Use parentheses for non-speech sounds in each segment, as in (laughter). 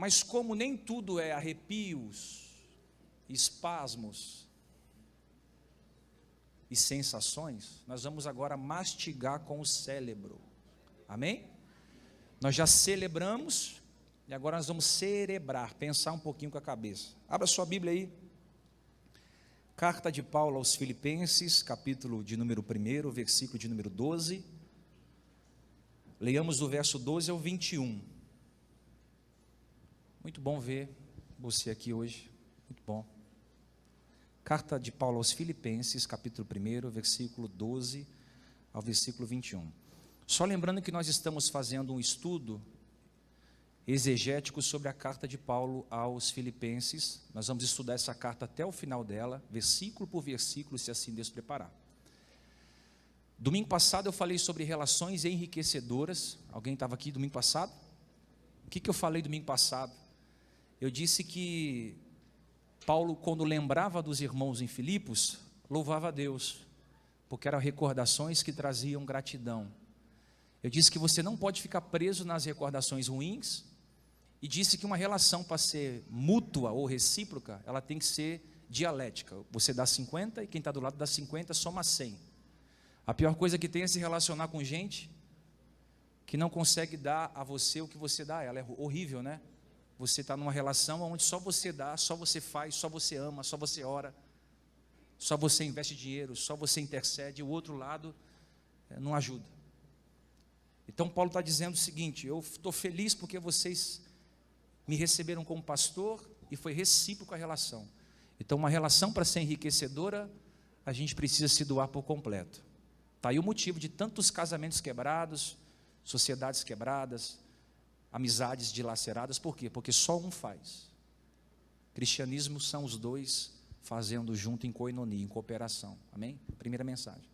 Mas como nem tudo é arrepios, espasmos e sensações, nós vamos agora mastigar com o cérebro. Amém? Nós já celebramos e agora nós vamos cerebrar, pensar um pouquinho com a cabeça. Abra sua Bíblia aí. Carta de Paulo aos Filipenses, capítulo de número 1, versículo de número 12. Leiamos do verso 12 ao 21. Muito bom ver você aqui hoje. Muito bom. Carta de Paulo aos Filipenses, capítulo 1, versículo 12 ao versículo 21. Só lembrando que nós estamos fazendo um estudo exegético sobre a carta de Paulo aos Filipenses. Nós vamos estudar essa carta até o final dela, versículo por versículo, se assim Deus preparar. Domingo passado eu falei sobre relações enriquecedoras. Alguém estava aqui domingo passado? O que, que eu falei domingo passado? Eu disse que Paulo, quando lembrava dos irmãos em Filipos, louvava a Deus, porque eram recordações que traziam gratidão. Eu disse que você não pode ficar preso nas recordações ruins, e disse que uma relação para ser mútua ou recíproca, ela tem que ser dialética. Você dá 50 e quem está do lado dá 50, soma 100. A pior coisa que tem é se relacionar com gente que não consegue dar a você o que você dá a ela. É horrível, né? Você está numa relação onde só você dá, só você faz, só você ama, só você ora, só você investe dinheiro, só você intercede, o outro lado eh, não ajuda. Então Paulo está dizendo o seguinte: eu estou feliz porque vocês me receberam como pastor e foi recíproco a relação. Então, uma relação para ser enriquecedora, a gente precisa se doar por completo. Está aí o motivo de tantos casamentos quebrados, sociedades quebradas, amizades dilaceradas, por quê? Porque só um faz. Cristianismo são os dois fazendo junto em coinonia, em cooperação. Amém? Primeira mensagem.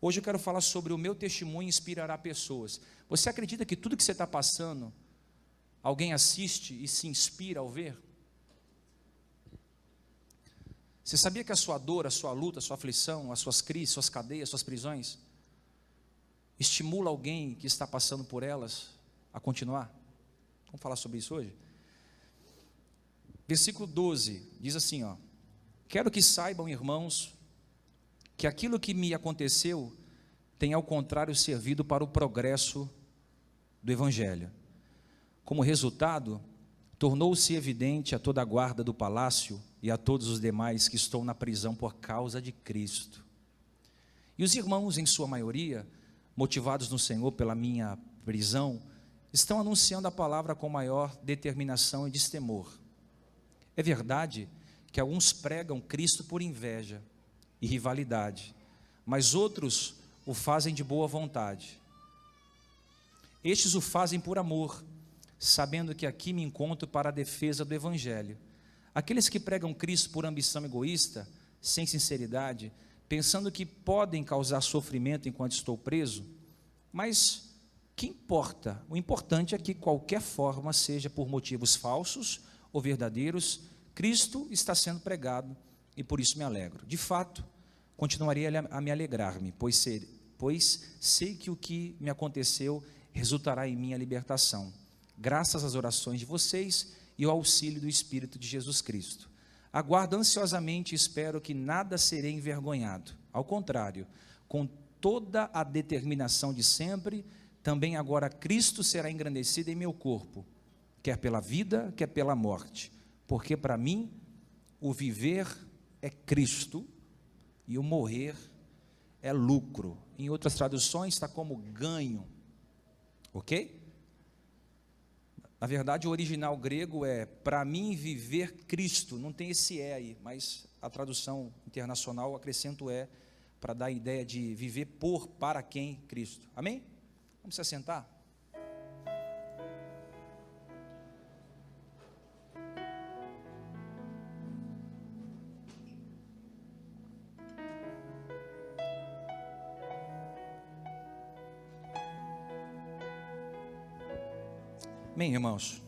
Hoje eu quero falar sobre o meu testemunho inspirará pessoas. Você acredita que tudo que você está passando Alguém assiste e se inspira ao ver? Você sabia que a sua dor, a sua luta, a sua aflição, as suas crises, suas cadeias, suas prisões, estimula alguém que está passando por elas a continuar? Vamos falar sobre isso hoje? Versículo 12 diz assim: ó, Quero que saibam, irmãos, que aquilo que me aconteceu tem ao contrário servido para o progresso do Evangelho como resultado, tornou-se evidente a toda a guarda do palácio e a todos os demais que estão na prisão por causa de Cristo. E os irmãos, em sua maioria, motivados no Senhor pela minha prisão, estão anunciando a palavra com maior determinação e destemor. É verdade que alguns pregam Cristo por inveja e rivalidade, mas outros o fazem de boa vontade. Estes o fazem por amor sabendo que aqui me encontro para a defesa do Evangelho. Aqueles que pregam Cristo por ambição egoísta, sem sinceridade, pensando que podem causar sofrimento enquanto estou preso, mas que importa? O importante é que qualquer forma, seja por motivos falsos ou verdadeiros, Cristo está sendo pregado e por isso me alegro. De fato, continuaria a me alegrar-me, pois, pois sei que o que me aconteceu resultará em minha libertação graças às orações de vocês e ao auxílio do Espírito de Jesus Cristo. Aguardo ansiosamente e espero que nada serei envergonhado. Ao contrário, com toda a determinação de sempre, também agora Cristo será engrandecido em meu corpo, quer pela vida, quer pela morte. Porque para mim, o viver é Cristo e o morrer é lucro. Em outras traduções está como ganho. Ok? Na verdade, o original grego é para mim viver Cristo. Não tem esse é aí, mas a tradução internacional acrescento é para dar a ideia de viver por para quem Cristo. Amém? Vamos se assentar? Amém, irmãos?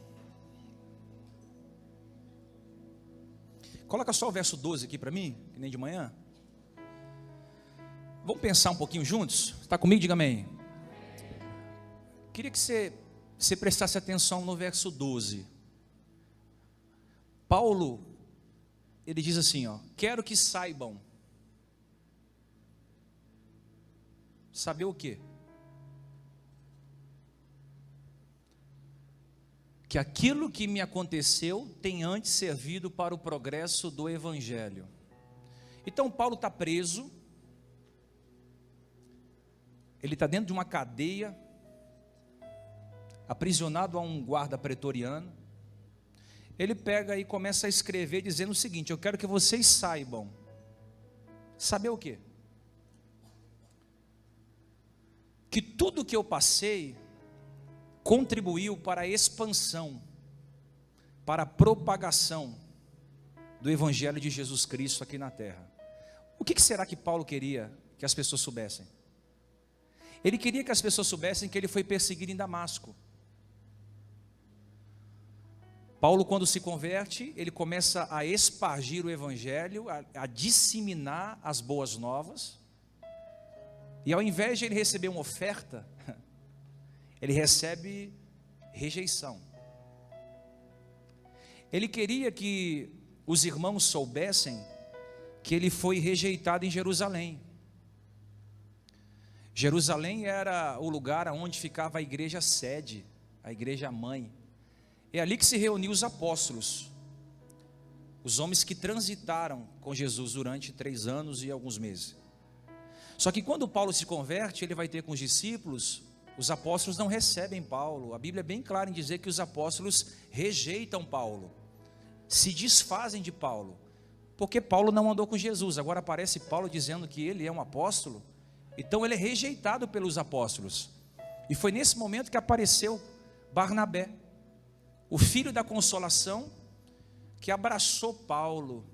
Coloca só o verso 12 aqui para mim, que nem de manhã. Vamos pensar um pouquinho juntos? Está comigo? Diga amém. Queria que você, você prestasse atenção no verso 12. Paulo, ele diz assim, ó, quero que saibam. Saber o quê? Que aquilo que me aconteceu tem antes servido para o progresso do Evangelho. Então, Paulo está preso, ele está dentro de uma cadeia, aprisionado a um guarda pretoriano. Ele pega e começa a escrever dizendo o seguinte: Eu quero que vocês saibam. Saber o quê? Que tudo que eu passei contribuiu para a expansão, para a propagação do Evangelho de Jesus Cristo aqui na terra. O que será que Paulo queria que as pessoas soubessem? Ele queria que as pessoas soubessem que ele foi perseguido em Damasco. Paulo, quando se converte, ele começa a espargir o evangelho, a, a, disseminar as boas novas. E ao invés de ele receber uma oferta, (laughs) ele recebe rejeição. Ele queria que os irmãos soubessem que ele foi rejeitado em Jerusalém. Jerusalém era o lugar onde ficava a igreja sede, a igreja mãe. É ali que se reuniam os apóstolos, os homens que transitaram com Jesus durante três anos e alguns meses. Só que quando Paulo se converte, ele vai ter com os discípulos, os apóstolos não recebem Paulo. A Bíblia é bem clara em dizer que os apóstolos rejeitam Paulo, se desfazem de Paulo, porque Paulo não andou com Jesus. Agora aparece Paulo dizendo que ele é um apóstolo. Então ele é rejeitado pelos apóstolos. E foi nesse momento que apareceu Barnabé, o filho da consolação, que abraçou Paulo,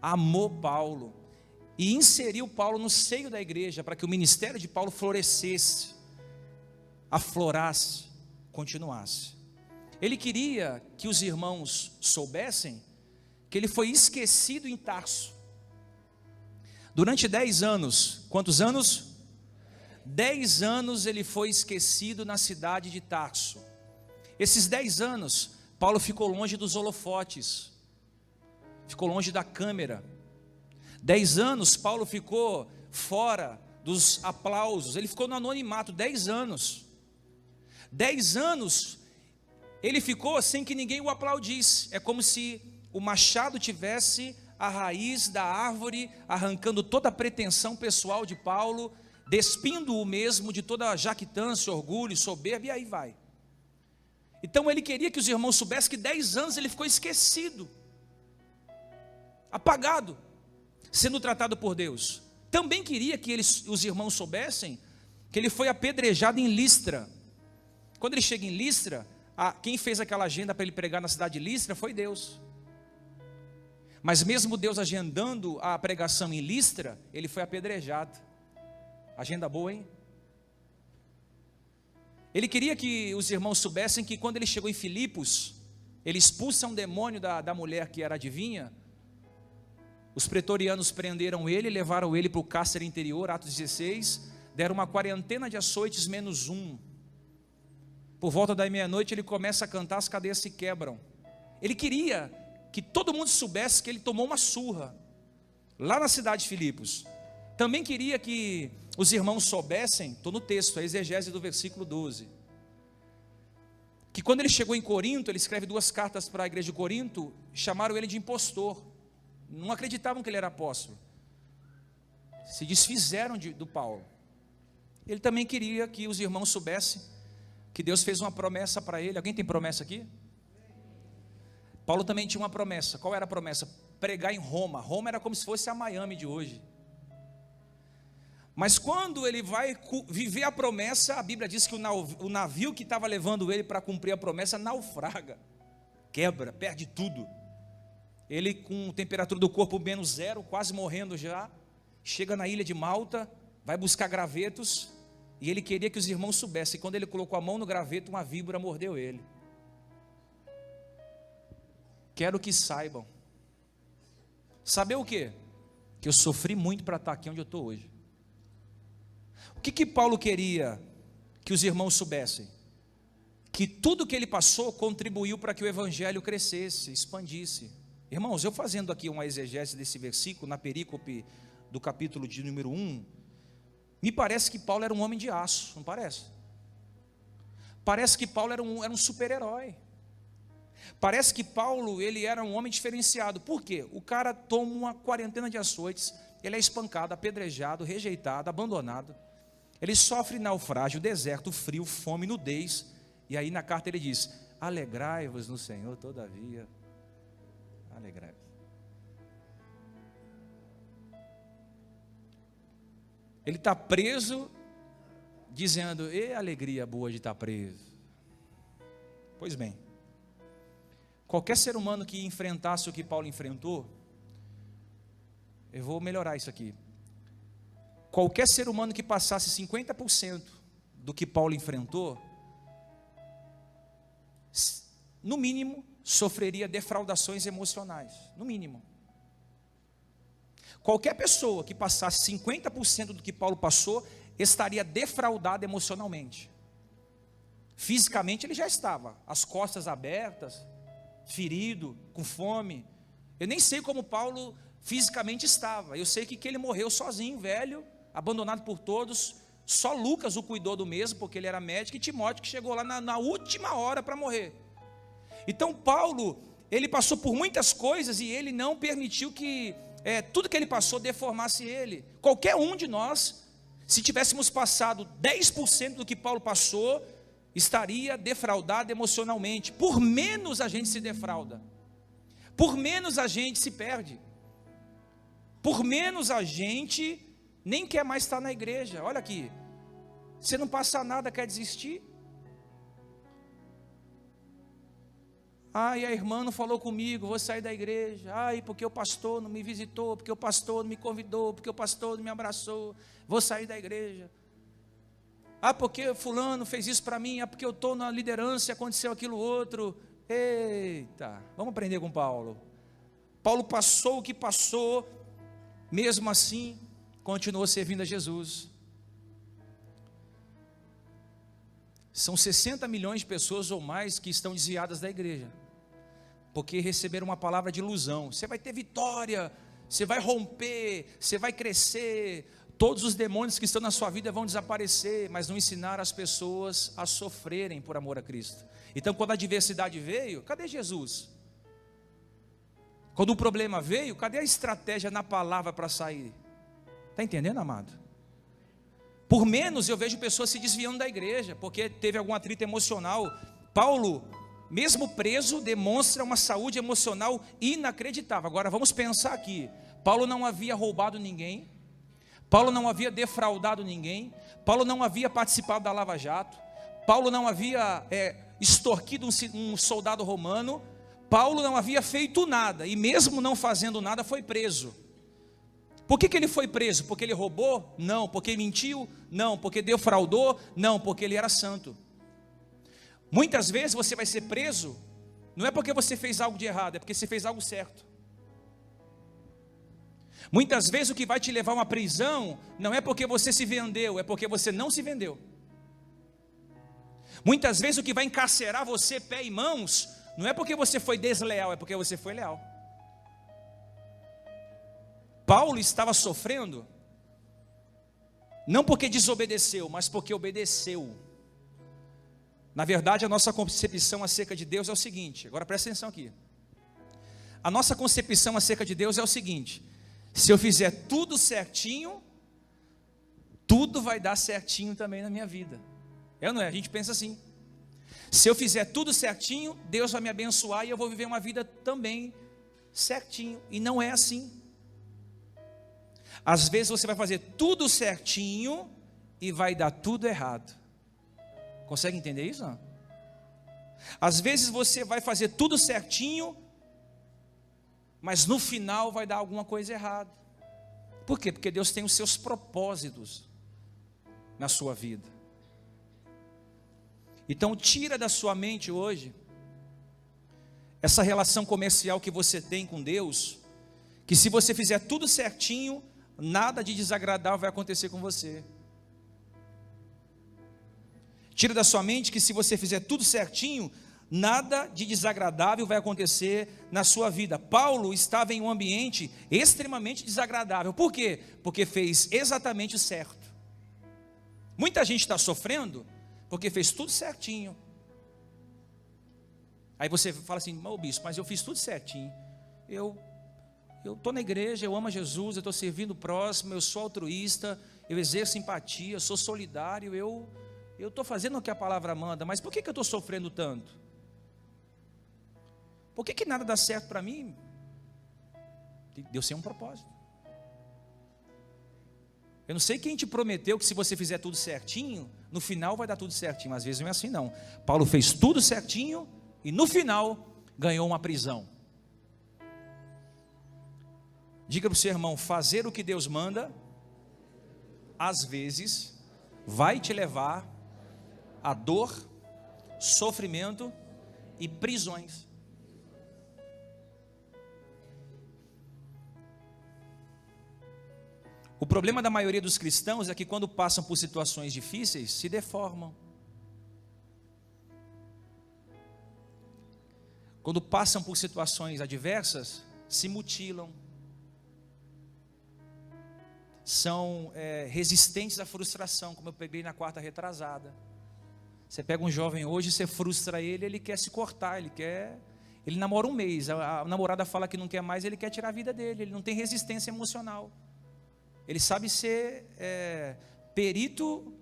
amou Paulo e inseriu Paulo no seio da igreja para que o ministério de Paulo florescesse, aflorasse, continuasse. Ele queria que os irmãos soubessem que ele foi esquecido em Tarso Durante dez anos, quantos anos? Dez anos ele foi esquecido na cidade de Tarso. Esses dez anos, Paulo ficou longe dos holofotes, ficou longe da câmera. Dez anos, Paulo ficou fora dos aplausos, ele ficou no anonimato, dez anos. Dez anos, ele ficou sem que ninguém o aplaudisse. É como se o machado tivesse a raiz da árvore, arrancando toda a pretensão pessoal de Paulo, despindo o mesmo de toda a jactância, orgulho, soberba, e aí vai. Então ele queria que os irmãos soubessem que dez anos ele ficou esquecido, apagado, sendo tratado por Deus. Também queria que eles, os irmãos soubessem que ele foi apedrejado em Listra. Quando ele chega em Listra, a, quem fez aquela agenda para ele pregar na cidade de Listra foi Deus. Mas mesmo Deus agendando a pregação em Listra, ele foi apedrejado. Agenda boa, hein? Ele queria que os irmãos soubessem que quando ele chegou em Filipos, ele expulsa um demônio da, da mulher que era adivinha. Os pretorianos prenderam ele, levaram ele para o cárcere interior, Atos 16, deram uma quarentena de açoites menos um. Por volta da meia-noite ele começa a cantar, as cadeias se quebram. Ele queria que todo mundo soubesse que ele tomou uma surra lá na cidade de Filipos. Também queria que os irmãos soubessem, estou no texto, a exegese do versículo 12, que quando ele chegou em Corinto, ele escreve duas cartas para a igreja de Corinto, chamaram ele de impostor, não acreditavam que ele era apóstolo, se desfizeram de, do Paulo. Ele também queria que os irmãos soubessem que Deus fez uma promessa para ele. Alguém tem promessa aqui? Paulo também tinha uma promessa. Qual era a promessa? Pregar em Roma. Roma era como se fosse a Miami de hoje. Mas quando ele vai viver a promessa, a Bíblia diz que o navio que estava levando ele para cumprir a promessa naufraga, quebra, perde tudo. Ele, com temperatura do corpo menos zero, quase morrendo já, chega na ilha de Malta, vai buscar gravetos, e ele queria que os irmãos soubessem. Quando ele colocou a mão no graveto, uma víbora mordeu ele. Quero que saibam. Saber o quê? Que eu sofri muito para estar aqui onde eu estou hoje. O que que Paulo queria que os irmãos soubessem? que tudo que ele passou contribuiu para que o evangelho crescesse, expandisse. Irmãos, eu fazendo aqui uma exegese desse versículo, na perícope do capítulo de número 1, me parece que Paulo era um homem de aço, não parece? Parece que Paulo era um, era um super-herói. Parece que Paulo ele era um homem diferenciado. Por quê? O cara toma uma quarentena de açoites, ele é espancado, apedrejado, rejeitado, abandonado. Ele sofre naufrágio, deserto, frio, fome, nudez. E aí na carta ele diz: Alegrai-vos no Senhor, todavia. Alegrai-vos. Ele está preso, dizendo: E alegria boa de estar preso. Pois bem, qualquer ser humano que enfrentasse o que Paulo enfrentou, eu vou melhorar isso aqui. Qualquer ser humano que passasse 50% do que Paulo enfrentou, no mínimo, sofreria defraudações emocionais, no mínimo. Qualquer pessoa que passasse 50% do que Paulo passou, estaria defraudada emocionalmente. Fisicamente ele já estava, as costas abertas, ferido, com fome. Eu nem sei como Paulo fisicamente estava. Eu sei que, que ele morreu sozinho, velho, abandonado por todos. Só Lucas o cuidou do mesmo, porque ele era médico, e Timóteo que chegou lá na, na última hora para morrer. Então Paulo, ele passou por muitas coisas e ele não permitiu que é, tudo que ele passou deformasse ele. Qualquer um de nós, se tivéssemos passado 10% do que Paulo passou, estaria defraudado emocionalmente. Por menos a gente se defrauda, por menos a gente se perde, por menos a gente nem quer mais estar na igreja. Olha aqui, você não passa nada, quer desistir? Ai, a irmã não falou comigo, vou sair da igreja. Ai, porque o pastor não me visitou, porque o pastor não me convidou, porque o pastor não me abraçou, vou sair da igreja. Ah, porque fulano fez isso para mim, ah, porque eu estou na liderança aconteceu aquilo outro. Eita, vamos aprender com Paulo. Paulo passou o que passou, mesmo assim, continuou servindo a Jesus. São 60 milhões de pessoas ou mais que estão desviadas da igreja porque receberam uma palavra de ilusão. Você vai ter vitória, você vai romper, você vai crescer, todos os demônios que estão na sua vida vão desaparecer, mas não ensinar as pessoas a sofrerem por amor a Cristo. Então, quando a adversidade veio, cadê Jesus? Quando o problema veio, cadê a estratégia na palavra para sair? Está entendendo, amado? Por menos eu vejo pessoas se desviando da igreja, porque teve algum atrito emocional. Paulo mesmo preso, demonstra uma saúde emocional inacreditável. Agora vamos pensar aqui: Paulo não havia roubado ninguém, Paulo não havia defraudado ninguém, Paulo não havia participado da Lava Jato, Paulo não havia é, extorquido um, um soldado romano, Paulo não havia feito nada, e mesmo não fazendo nada, foi preso. Por que, que ele foi preso? Porque ele roubou? Não. Porque mentiu? Não. Porque defraudou? Não. Porque ele era santo. Muitas vezes você vai ser preso, não é porque você fez algo de errado, é porque você fez algo certo. Muitas vezes o que vai te levar a uma prisão não é porque você se vendeu, é porque você não se vendeu. Muitas vezes o que vai encarcerar você pé e mãos não é porque você foi desleal, é porque você foi leal. Paulo estava sofrendo não porque desobedeceu, mas porque obedeceu. Na verdade, a nossa concepção acerca de Deus é o seguinte: agora presta atenção aqui. A nossa concepção acerca de Deus é o seguinte: se eu fizer tudo certinho, tudo vai dar certinho também na minha vida. É não é? A gente pensa assim. Se eu fizer tudo certinho, Deus vai me abençoar e eu vou viver uma vida também certinho. E não é assim. Às vezes você vai fazer tudo certinho e vai dar tudo errado. Consegue entender isso? Não? Às vezes você vai fazer tudo certinho, mas no final vai dar alguma coisa errada. Por quê? Porque Deus tem os seus propósitos na sua vida. Então tira da sua mente hoje essa relação comercial que você tem com Deus, que se você fizer tudo certinho, nada de desagradável vai acontecer com você. Tira da sua mente que se você fizer tudo certinho, nada de desagradável vai acontecer na sua vida. Paulo estava em um ambiente extremamente desagradável. Por quê? Porque fez exatamente o certo. Muita gente está sofrendo porque fez tudo certinho. Aí você fala assim, ô bispo, mas eu fiz tudo certinho. Eu eu estou na igreja, eu amo Jesus, eu estou servindo o próximo, eu sou altruísta, eu exerço empatia, eu sou solidário, eu eu estou fazendo o que a palavra manda, mas por que, que eu estou sofrendo tanto? Por que, que nada dá certo para mim? Deus tem um propósito. Eu não sei quem te prometeu que se você fizer tudo certinho, no final vai dar tudo certinho. Às vezes não é assim não. Paulo fez tudo certinho e no final ganhou uma prisão. Diga para o seu irmão: fazer o que Deus manda, às vezes, vai te levar a dor, sofrimento e prisões. O problema da maioria dos cristãos é que quando passam por situações difíceis, se deformam. Quando passam por situações adversas, se mutilam. São é, resistentes à frustração, como eu peguei na quarta retrasada. Você pega um jovem hoje, você frustra ele, ele quer se cortar, ele quer. Ele namora um mês, a, a namorada fala que não quer mais, ele quer tirar a vida dele, ele não tem resistência emocional. Ele sabe ser é, perito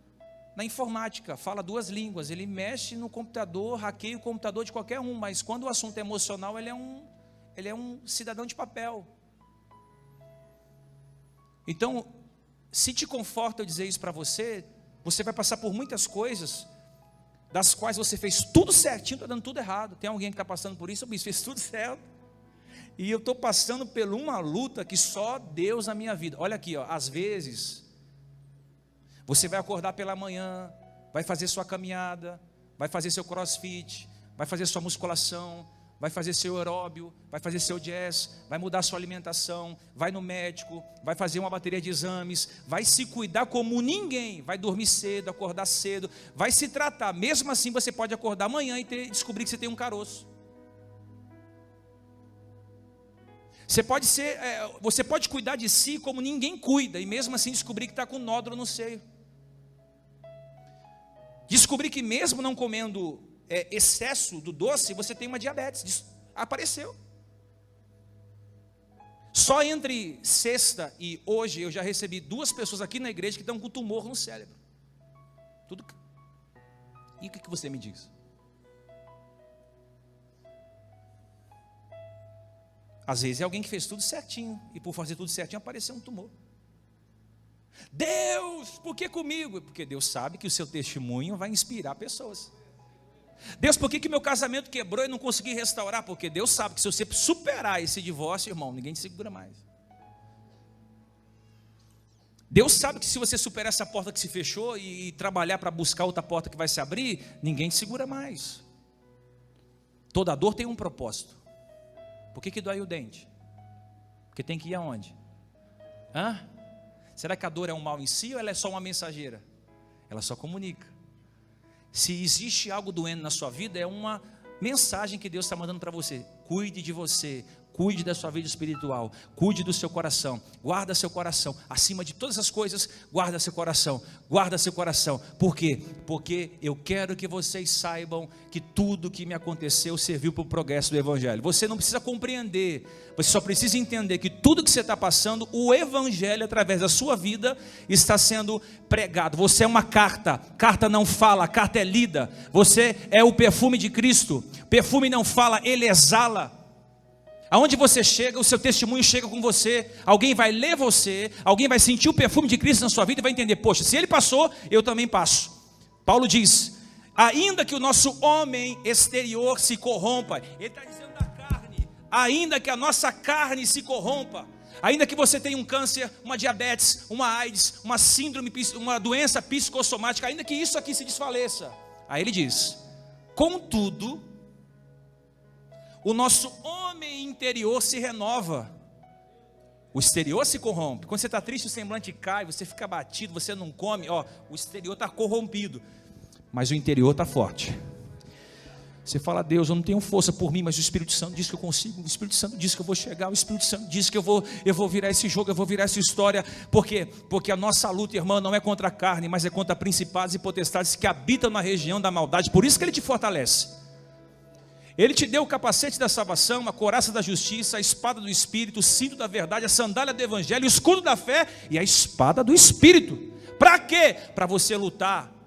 na informática, fala duas línguas, ele mexe no computador, hackeia o computador de qualquer um, mas quando o assunto é emocional, ele é um, ele é um cidadão de papel. Então, se te conforta eu dizer isso para você, você vai passar por muitas coisas, das quais você fez tudo certinho, está dando tudo errado. Tem alguém que está passando por isso, bicho fez tudo certo. E eu estou passando por uma luta que só Deus na minha vida. Olha aqui, ó, às vezes, você vai acordar pela manhã, vai fazer sua caminhada, vai fazer seu crossfit, vai fazer sua musculação, vai fazer seu aeróbio, vai fazer seu jazz, vai mudar sua alimentação, vai no médico, vai fazer uma bateria de exames, vai se cuidar como ninguém, vai dormir cedo, acordar cedo, vai se tratar. Mesmo assim, você pode acordar amanhã e ter, descobrir que você tem um caroço. Você pode ser, é, você pode cuidar de si como ninguém cuida e mesmo assim descobrir que está com nódulo no seio. Descobrir que mesmo não comendo é, excesso do doce, você tem uma diabetes. Apareceu. Só entre sexta e hoje eu já recebi duas pessoas aqui na igreja que estão com tumor no cérebro. Tudo. E o que você me diz? Às vezes é alguém que fez tudo certinho, e por fazer tudo certinho apareceu um tumor. Deus, por que comigo? Porque Deus sabe que o seu testemunho vai inspirar pessoas. Deus, por que, que meu casamento quebrou e não consegui restaurar? Porque Deus sabe que se você superar esse divórcio, irmão, ninguém te segura mais. Deus sabe que se você superar essa porta que se fechou e, e trabalhar para buscar outra porta que vai se abrir, ninguém te segura mais. Toda dor tem um propósito. Por que, que dói o dente? Porque tem que ir aonde? Hã? Será que a dor é um mal em si ou ela é só uma mensageira? Ela só comunica. Se existe algo doendo na sua vida, é uma mensagem que Deus está mandando para você. Cuide de você, Cuide da sua vida espiritual, cuide do seu coração, guarda seu coração, acima de todas as coisas, guarda seu coração, guarda seu coração. Por quê? Porque eu quero que vocês saibam que tudo que me aconteceu serviu para o progresso do Evangelho. Você não precisa compreender, você só precisa entender que tudo que você está passando, o Evangelho, através da sua vida, está sendo pregado. Você é uma carta, carta não fala, carta é lida. Você é o perfume de Cristo, perfume não fala, ele exala. Aonde você chega, o seu testemunho chega com você. Alguém vai ler você, alguém vai sentir o perfume de Cristo na sua vida e vai entender: poxa, se ele passou, eu também passo. Paulo diz: ainda que o nosso homem exterior se corrompa, ele está dizendo da carne, ainda que a nossa carne se corrompa, ainda que você tenha um câncer, uma diabetes, uma AIDS, uma síndrome, uma doença psicossomática, ainda que isso aqui se desfaleça. Aí ele diz: contudo, o nosso homem interior se renova. O exterior se corrompe. Quando você está triste, o semblante cai, você fica batido, você não come, ó, o exterior está corrompido. mas o interior está forte. Você fala, Deus, eu não tenho força por mim, mas o Espírito Santo diz que eu consigo, o Espírito Santo diz que eu vou chegar, o Espírito Santo diz que eu vou, eu vou virar esse jogo, eu vou virar essa história. Por quê? Porque a nossa luta, irmã, não é contra a carne, mas é contra principados e potestades que habitam na região da maldade. Por isso que ele te fortalece. Ele te deu o capacete da salvação, a coraça da justiça, a espada do Espírito, o cinto da verdade, a sandália do Evangelho, o escudo da fé e a espada do Espírito. Para quê? Para você lutar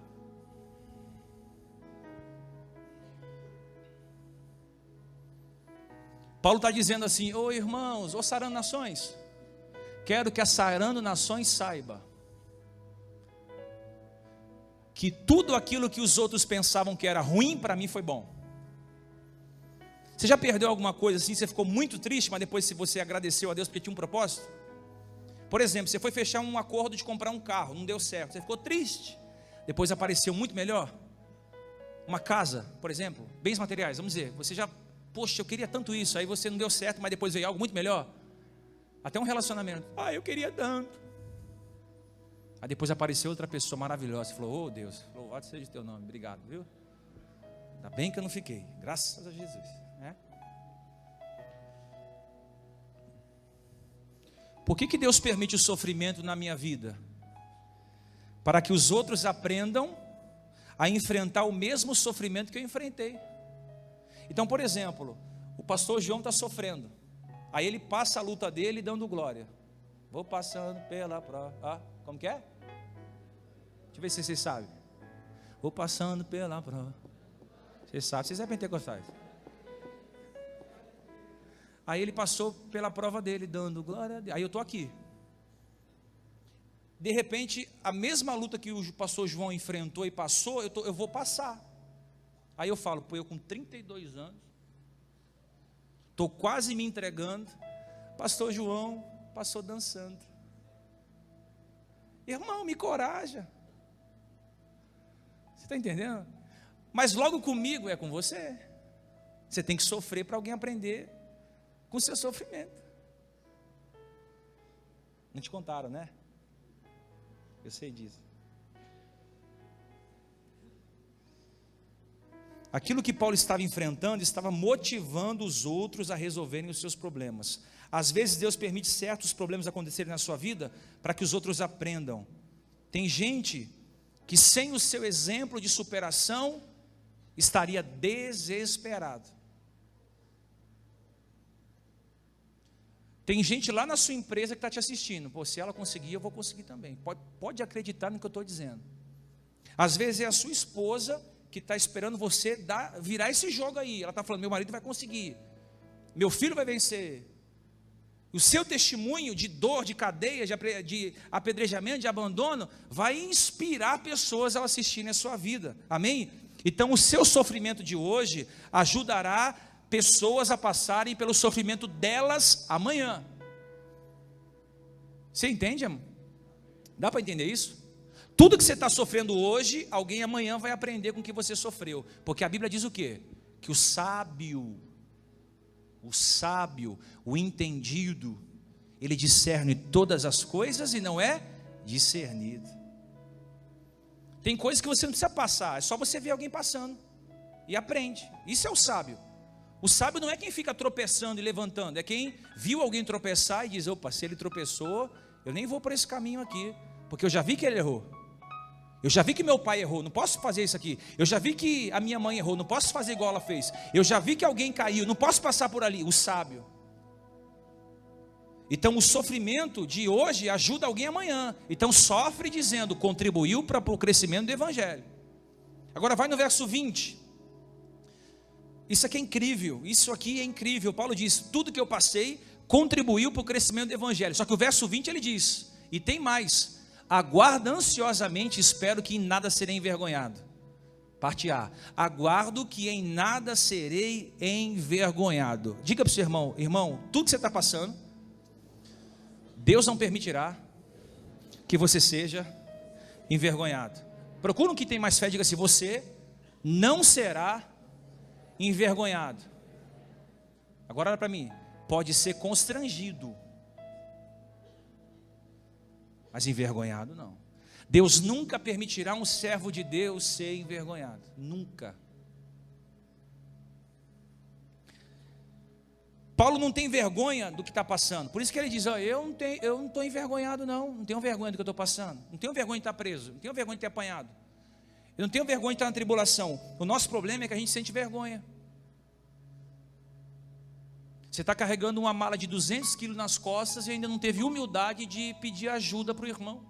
Paulo está dizendo assim: Ô irmãos, ô Sarando Nações, quero que a Sarando Nações saiba que tudo aquilo que os outros pensavam que era ruim, para mim foi bom. Você já perdeu alguma coisa assim? Você ficou muito triste, mas depois se você agradeceu a Deus porque tinha um propósito? Por exemplo, você foi fechar um acordo de comprar um carro, não deu certo, você ficou triste. Depois apareceu muito melhor. Uma casa, por exemplo, bens materiais, vamos dizer, você já Poxa, eu queria tanto isso. Aí você não deu certo, mas depois veio algo muito melhor. Até um relacionamento. Ah, eu queria tanto. Aí depois apareceu outra pessoa maravilhosa. Falou, oh Deus, louvado seja o teu nome. Obrigado, viu? Ainda bem que eu não fiquei. Graças a Jesus. Né? Por que, que Deus permite o sofrimento na minha vida? Para que os outros aprendam a enfrentar o mesmo sofrimento que eu enfrentei. Então, por exemplo, o pastor João está sofrendo. Aí ele passa a luta dele dando glória. Vou passando pela prova. Ah, como que é? Deixa eu ver se vocês sabem. Vou passando pela prova. Vocês sabem, vocês é pentecostais. Aí ele passou pela prova dele, dando glória a Deus. Aí eu estou aqui. De repente, a mesma luta que o pastor João enfrentou e passou, eu, tô, eu vou passar. Aí eu falo, pô, eu com 32 anos, estou quase me entregando, pastor João passou dançando. Irmão, me coraja. Você está entendendo? Mas logo comigo é com você. Você tem que sofrer para alguém aprender com seu sofrimento. Não te contaram, né? Eu sei disso. Aquilo que Paulo estava enfrentando estava motivando os outros a resolverem os seus problemas. Às vezes Deus permite certos problemas acontecerem na sua vida para que os outros aprendam. Tem gente que sem o seu exemplo de superação estaria desesperado. Tem gente lá na sua empresa que está te assistindo. Pô, se ela conseguir, eu vou conseguir também. Pode, pode acreditar no que eu estou dizendo. Às vezes é a sua esposa que está esperando você dar, virar esse jogo aí. Ela está falando: meu marido vai conseguir, meu filho vai vencer. O seu testemunho de dor, de cadeia, de apedrejamento, de abandono, vai inspirar pessoas a assistirem a sua vida. Amém? Então, o seu sofrimento de hoje ajudará pessoas a passarem pelo sofrimento delas amanhã. Você entende, amor? Dá para entender isso? Tudo que você está sofrendo hoje, alguém amanhã vai aprender com o que você sofreu. Porque a Bíblia diz o quê? Que o sábio, o sábio, o entendido, ele discerne todas as coisas e não é discernido. Tem coisas que você não precisa passar, é só você ver alguém passando e aprende. Isso é o sábio. O sábio não é quem fica tropeçando e levantando, é quem viu alguém tropeçar e diz: opa, se ele tropeçou, eu nem vou por esse caminho aqui, porque eu já vi que ele errou. Eu já vi que meu pai errou, não posso fazer isso aqui. Eu já vi que a minha mãe errou, não posso fazer igual ela fez. Eu já vi que alguém caiu, não posso passar por ali. O sábio. Então o sofrimento de hoje ajuda alguém amanhã. Então sofre dizendo, contribuiu para o crescimento do evangelho. Agora vai no verso 20. Isso aqui é incrível, isso aqui é incrível. Paulo diz: tudo que eu passei contribuiu para o crescimento do evangelho. Só que o verso 20 ele diz: e tem mais Aguardo ansiosamente, espero que em nada serei envergonhado. Parte A. Aguardo que em nada serei envergonhado. Diga para o seu irmão, irmão, tudo que você está passando, Deus não permitirá que você seja envergonhado. Procura um que tem mais fé, diga assim: você não será envergonhado. Agora olha para mim, pode ser constrangido mas envergonhado não. Deus nunca permitirá um servo de Deus ser envergonhado. Nunca. Paulo não tem vergonha do que está passando. Por isso que ele diz: ó, eu não tenho, eu não estou envergonhado, não. Não tenho vergonha do que eu estou passando. Não tenho vergonha de estar preso. Não tenho vergonha de ter apanhado. Eu não tenho vergonha de estar na tribulação. O nosso problema é que a gente sente vergonha. Você está carregando uma mala de 200 quilos nas costas e ainda não teve humildade de pedir ajuda para o irmão.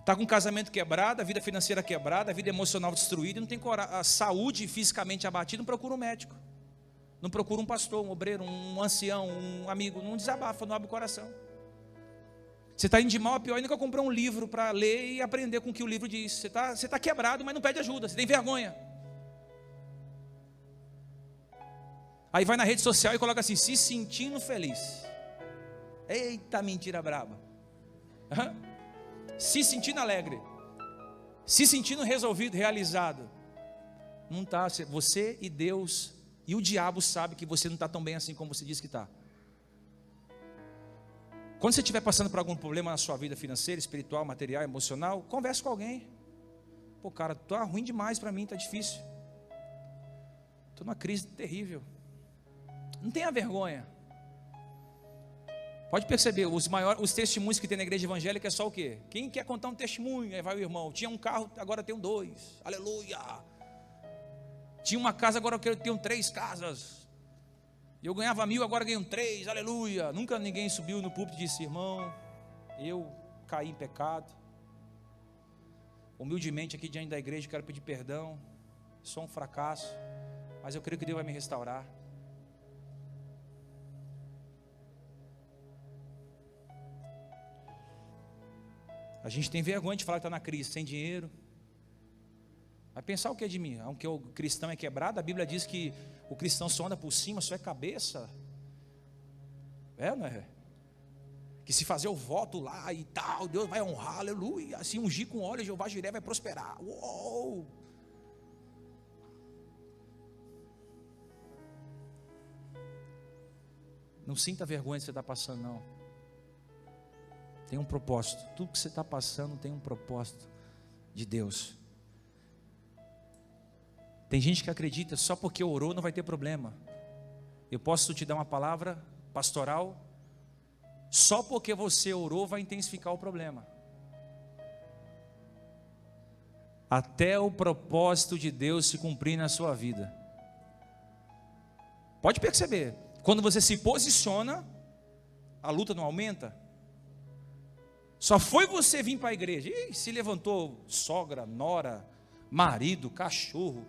Está com o casamento quebrado, a vida financeira quebrada, a vida emocional destruída, não tem a saúde fisicamente abatida, não procura um médico. Não procura um pastor, um obreiro, um ancião, um amigo, não desabafa, não abre o coração. Você está indo de mal a pior, ainda que comprou um livro para ler e aprender com o que o livro diz. Você está você tá quebrado, mas não pede ajuda, você tem vergonha. Aí vai na rede social e coloca assim: se sentindo feliz. Eita mentira braba. Se sentindo alegre. Se sentindo resolvido, realizado. Não está. Você e Deus e o diabo sabe que você não está tão bem assim como você diz que está. Quando você estiver passando por algum problema na sua vida financeira, espiritual, material, emocional, converse com alguém. Pô, cara, tá ruim demais para mim, tá difícil. Estou numa crise terrível. Não tenha vergonha. Pode perceber, os maiores, os testemunhos que tem na igreja evangélica é só o quê? Quem quer contar um testemunho? Aí vai o irmão. Tinha um carro, agora tem um dois. Aleluia. Tinha uma casa, agora eu tenho três casas. Eu ganhava mil, agora ganho três, aleluia. Nunca ninguém subiu no púlpito e disse, irmão, eu caí em pecado. Humildemente aqui diante da igreja quero pedir perdão. Sou um fracasso, mas eu creio que Deus vai me restaurar. A gente tem vergonha de falar que está na crise, sem dinheiro. Vai pensar o que é de mim? Aunque o cristão é quebrado, a Bíblia diz que o cristão só anda por cima, só é cabeça. É, não é? Que se fazer o voto lá e tal, Deus vai honrar, aleluia. Se ungir com óleo, Jeová Jiré vai prosperar. Uou! Não sinta vergonha que você está passando, não. Tem um propósito. Tudo que você está passando tem um propósito de Deus. Tem gente que acredita só porque orou não vai ter problema. Eu posso te dar uma palavra pastoral, só porque você orou vai intensificar o problema. Até o propósito de Deus se cumprir na sua vida. Pode perceber, quando você se posiciona, a luta não aumenta. Só foi você vir para a igreja, e se levantou sogra, nora, marido, cachorro,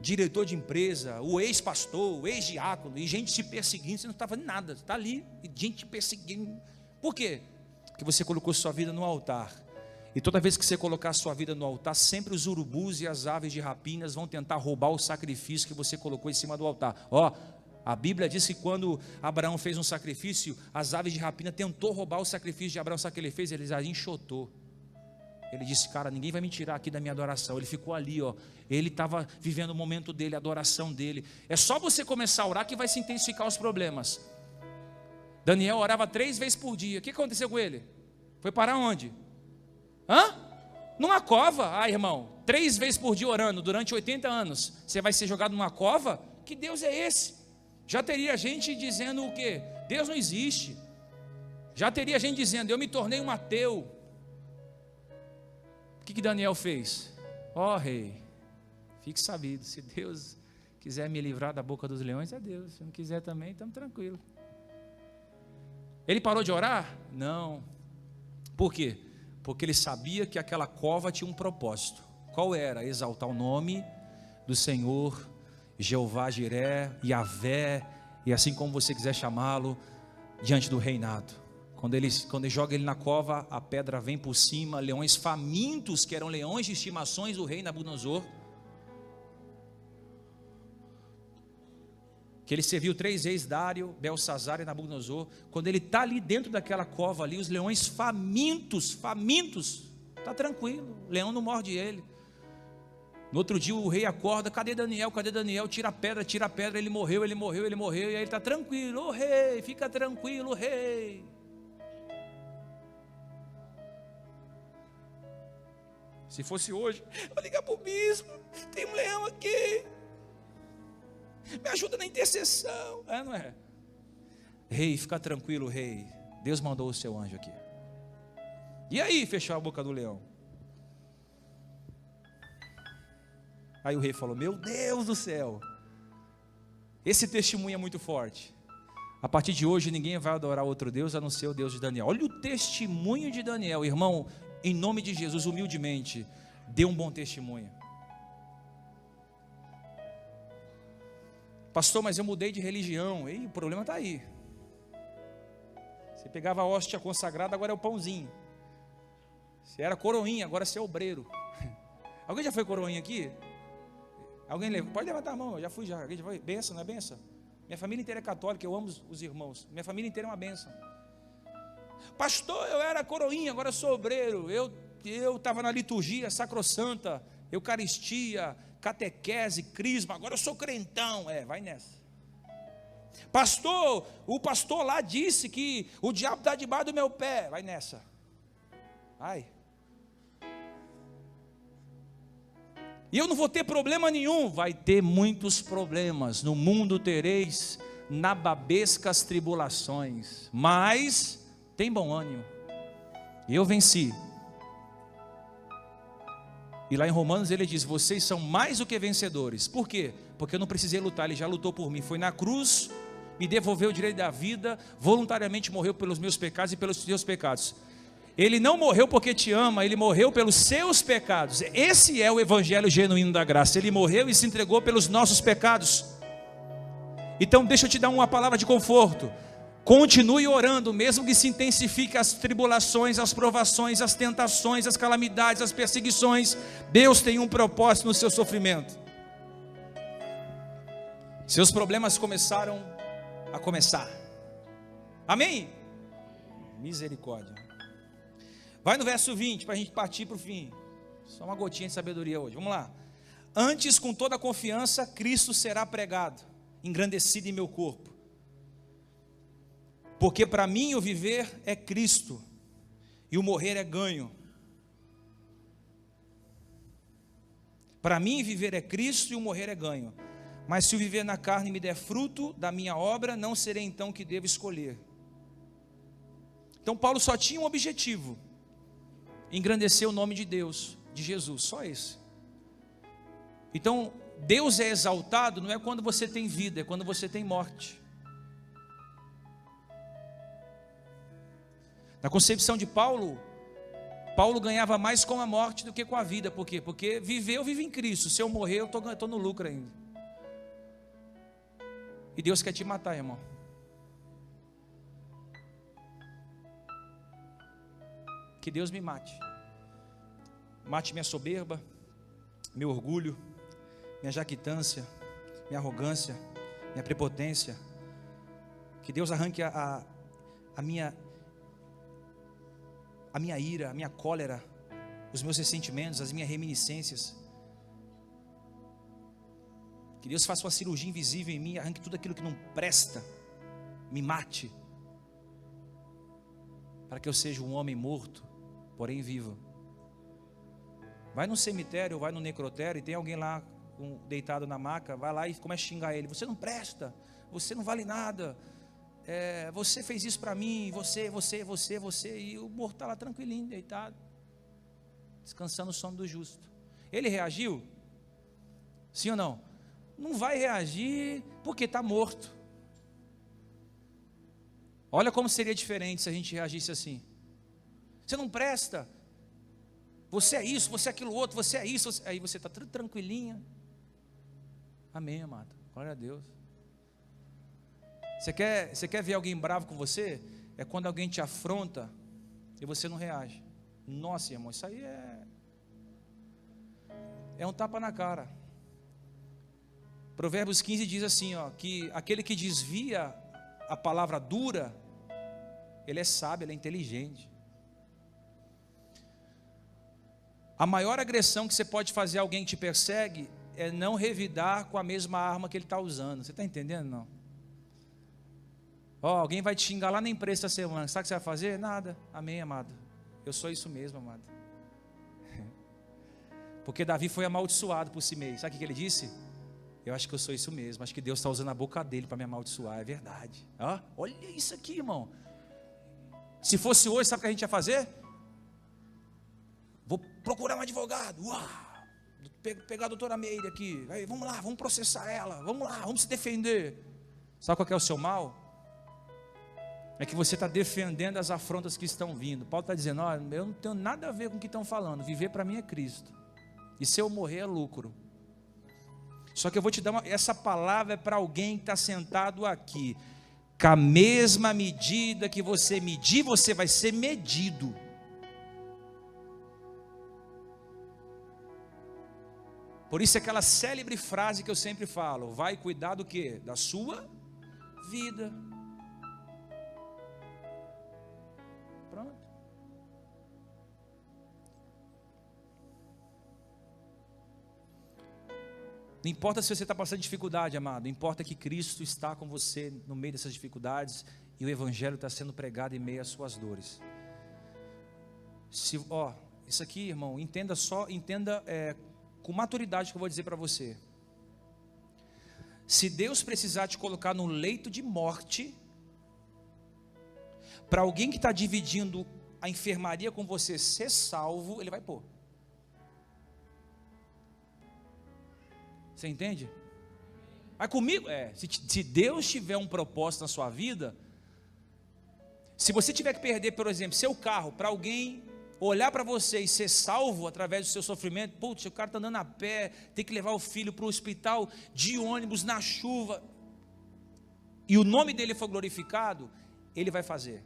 diretor de empresa, o ex-pastor, o ex-diácono, e gente se perseguindo, você não estava em nada, está ali, e gente te perseguindo. Por quê? Porque você colocou sua vida no altar. E toda vez que você colocar sua vida no altar, sempre os urubus e as aves de rapinas vão tentar roubar o sacrifício que você colocou em cima do altar. Ó, a Bíblia diz que quando Abraão fez um sacrifício, as aves de rapina tentou roubar o sacrifício de Abraão, só que ele fez, ele enxotou. Ele disse, cara, ninguém vai me tirar aqui da minha adoração. Ele ficou ali, ó. Ele estava vivendo o momento dele, a adoração dele. É só você começar a orar que vai se intensificar os problemas. Daniel orava três vezes por dia. O que aconteceu com ele? Foi para onde? Hã? Numa cova. Ah, irmão, três vezes por dia orando durante 80 anos. Você vai ser jogado numa cova? Que Deus é esse? Já teria gente dizendo o quê? Deus não existe. Já teria gente dizendo, eu me tornei um ateu que, que Daniel fez? Ó oh, rei, fique sabido, se Deus quiser me livrar da boca dos leões, é Deus. Se não quiser também, estamos tranquilos. Ele parou de orar? Não. Por quê? Porque ele sabia que aquela cova tinha um propósito. Qual era? Exaltar o nome do Senhor, Jeová Jiré, Yahvé, e assim como você quiser chamá-lo, diante do reinado. Quando ele, quando ele joga ele na cova, a pedra vem por cima, leões famintos, que eram leões de estimações do rei Nabucodonosor. Que ele serviu três vezes Dário, Belsazar e Nabucodonosor. Quando ele está ali dentro daquela cova ali, os leões famintos, famintos, está tranquilo, o leão não morde ele. No outro dia o rei acorda, cadê Daniel? Cadê Daniel? Tira a pedra, tira a pedra, ele morreu, ele morreu, ele morreu, e aí ele está tranquilo, ô oh, rei, fica tranquilo, rei. Se fosse hoje, vou ligar para o bispo, tem um leão aqui. Me ajuda na intercessão. É, não é? Rei, fica tranquilo, rei. Deus mandou o seu anjo aqui. E aí, fechou a boca do leão. Aí o rei falou: Meu Deus do céu, esse testemunho é muito forte. A partir de hoje, ninguém vai adorar outro Deus a não ser o Deus de Daniel. Olha o testemunho de Daniel, irmão, em nome de Jesus, humildemente, dê um bom testemunho. Pastor, mas eu mudei de religião. E o problema está aí. Você pegava a hóstia consagrada, agora é o pãozinho. Você era coroinha, agora você é obreiro. (laughs) Alguém já foi coroinha aqui? Alguém leva? Pode levantar a mão, eu já fui já. Alguém já foi? Benção, não é benção? Minha família inteira é católica, eu amo os irmãos. Minha família inteira é uma benção. Pastor, eu era coroinha, agora sou obreiro. Eu eu estava na liturgia sacrossanta, eucaristia, catequese, crisma, agora eu sou crentão. É, vai nessa. Pastor, o pastor lá disse que o diabo está debaixo do meu pé. Vai nessa. Vai. E eu não vou ter problema nenhum. Vai ter muitos problemas. No mundo tereis nababescas tribulações. Mas tem bom ânimo. Eu venci. E lá em Romanos ele diz: Vocês são mais do que vencedores. Por quê? Porque eu não precisei lutar, ele já lutou por mim. Foi na cruz, me devolveu o direito da vida, voluntariamente morreu pelos meus pecados e pelos seus pecados. Ele não morreu porque te ama, ele morreu pelos seus pecados. Esse é o evangelho genuíno da graça. Ele morreu e se entregou pelos nossos pecados. Então, deixa eu te dar uma palavra de conforto. Continue orando, mesmo que se intensifique as tribulações, as provações, as tentações, as calamidades, as perseguições. Deus tem um propósito no seu sofrimento. Seus problemas começaram a começar. Amém? Misericórdia. Vai no verso 20 para a gente partir para o fim. Só uma gotinha de sabedoria hoje. Vamos lá. Antes, com toda confiança, Cristo será pregado, engrandecido em meu corpo. Porque para mim o viver é Cristo e o morrer é ganho. Para mim viver é Cristo e o morrer é ganho. Mas se o viver na carne me der fruto da minha obra, não serei então que devo escolher. Então Paulo só tinha um objetivo: engrandecer o nome de Deus, de Jesus, só esse. Então, Deus é exaltado não é quando você tem vida, é quando você tem morte. Na concepção de Paulo, Paulo ganhava mais com a morte do que com a vida. Por quê? Porque viver eu vivo em Cristo. Se eu morrer, eu estou no lucro ainda. E Deus quer te matar, irmão. Que Deus me mate. Mate minha soberba, meu orgulho, minha jaquitância, minha arrogância, minha prepotência. Que Deus arranque a, a, a minha a minha ira, a minha cólera, os meus ressentimentos, as minhas reminiscências. Que Deus faça uma cirurgia invisível em mim, arranque tudo aquilo que não presta, me mate, para que eu seja um homem morto, porém vivo. Vai no cemitério, vai no necrotério e tem alguém lá deitado na maca, vai lá e começa a xingar ele: Você não presta, você não vale nada, é, você fez isso para mim, você, você, você, você. E o morto está lá tranquilinho, deitado, descansando o sono do justo. Ele reagiu? Sim ou não? Não vai reagir porque está morto. Olha como seria diferente se a gente reagisse assim. Você não presta, você é isso, você é aquilo outro, você é isso. Você... Aí você está tranquilinha. Amém, amado. Glória a Deus. Você quer, você quer ver alguém bravo com você? É quando alguém te afronta e você não reage. Nossa, irmão, isso aí é. É um tapa na cara. Provérbios 15 diz assim: ó, que aquele que desvia a palavra dura, ele é sábio, ele é inteligente. A maior agressão que você pode fazer a alguém que te persegue é não revidar com a mesma arma que ele está usando. Você está entendendo? Não. Ó, alguém vai te xingar lá na empresa essa semana. Sabe o que você vai fazer? Nada. Amém, amado. Eu sou isso mesmo, amado. (laughs) Porque Davi foi amaldiçoado por Simei. Sabe o que ele disse? Eu acho que eu sou isso mesmo. Acho que Deus está usando a boca dele para me amaldiçoar. É verdade. Ah, olha isso aqui, irmão. Se fosse hoje, sabe o que a gente ia fazer? Vou procurar um advogado. Uau! Pegar a doutora Meire aqui. Vamos lá, vamos processar ela. Vamos lá, vamos se defender. Sabe qual é o seu mal? É que você está defendendo as afrontas que estão vindo. Paulo está dizendo: Olha, eu não tenho nada a ver com o que estão falando. Viver para mim é Cristo. E se eu morrer é lucro. Só que eu vou te dar uma, essa palavra é para alguém que está sentado aqui. Com a mesma medida que você medir, você vai ser medido. Por isso aquela célebre frase que eu sempre falo: vai cuidar do que? Da sua vida. Não importa se você está passando dificuldade, amado, importa que Cristo está com você no meio dessas dificuldades e o Evangelho está sendo pregado em meio às suas dores. Se, ó, isso aqui, irmão, entenda só, entenda é, com maturidade que eu vou dizer para você. Se Deus precisar te colocar no leito de morte, para alguém que está dividindo a enfermaria com você ser salvo, ele vai pôr. Você entende? Mas comigo, é, se, se Deus tiver um propósito na sua vida, se você tiver que perder, por exemplo, seu carro para alguém olhar para você e ser salvo através do seu sofrimento, putz, o cara está andando a pé, tem que levar o filho para o hospital de ônibus na chuva, e o nome dele for glorificado, ele vai fazer.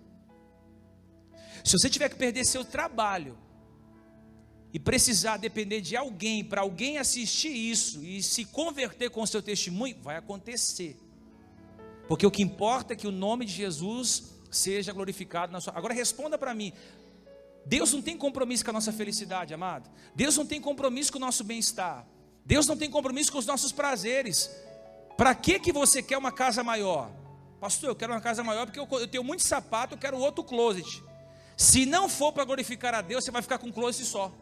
Se você tiver que perder seu trabalho e precisar depender de alguém para alguém assistir isso e se converter com o seu testemunho, vai acontecer. Porque o que importa é que o nome de Jesus seja glorificado na sua. Agora responda para mim. Deus não tem compromisso com a nossa felicidade, amado. Deus não tem compromisso com o nosso bem-estar. Deus não tem compromisso com os nossos prazeres. Para que que você quer uma casa maior? Pastor, eu quero uma casa maior porque eu, eu tenho muito sapato, eu quero outro closet. Se não for para glorificar a Deus, você vai ficar com closet só.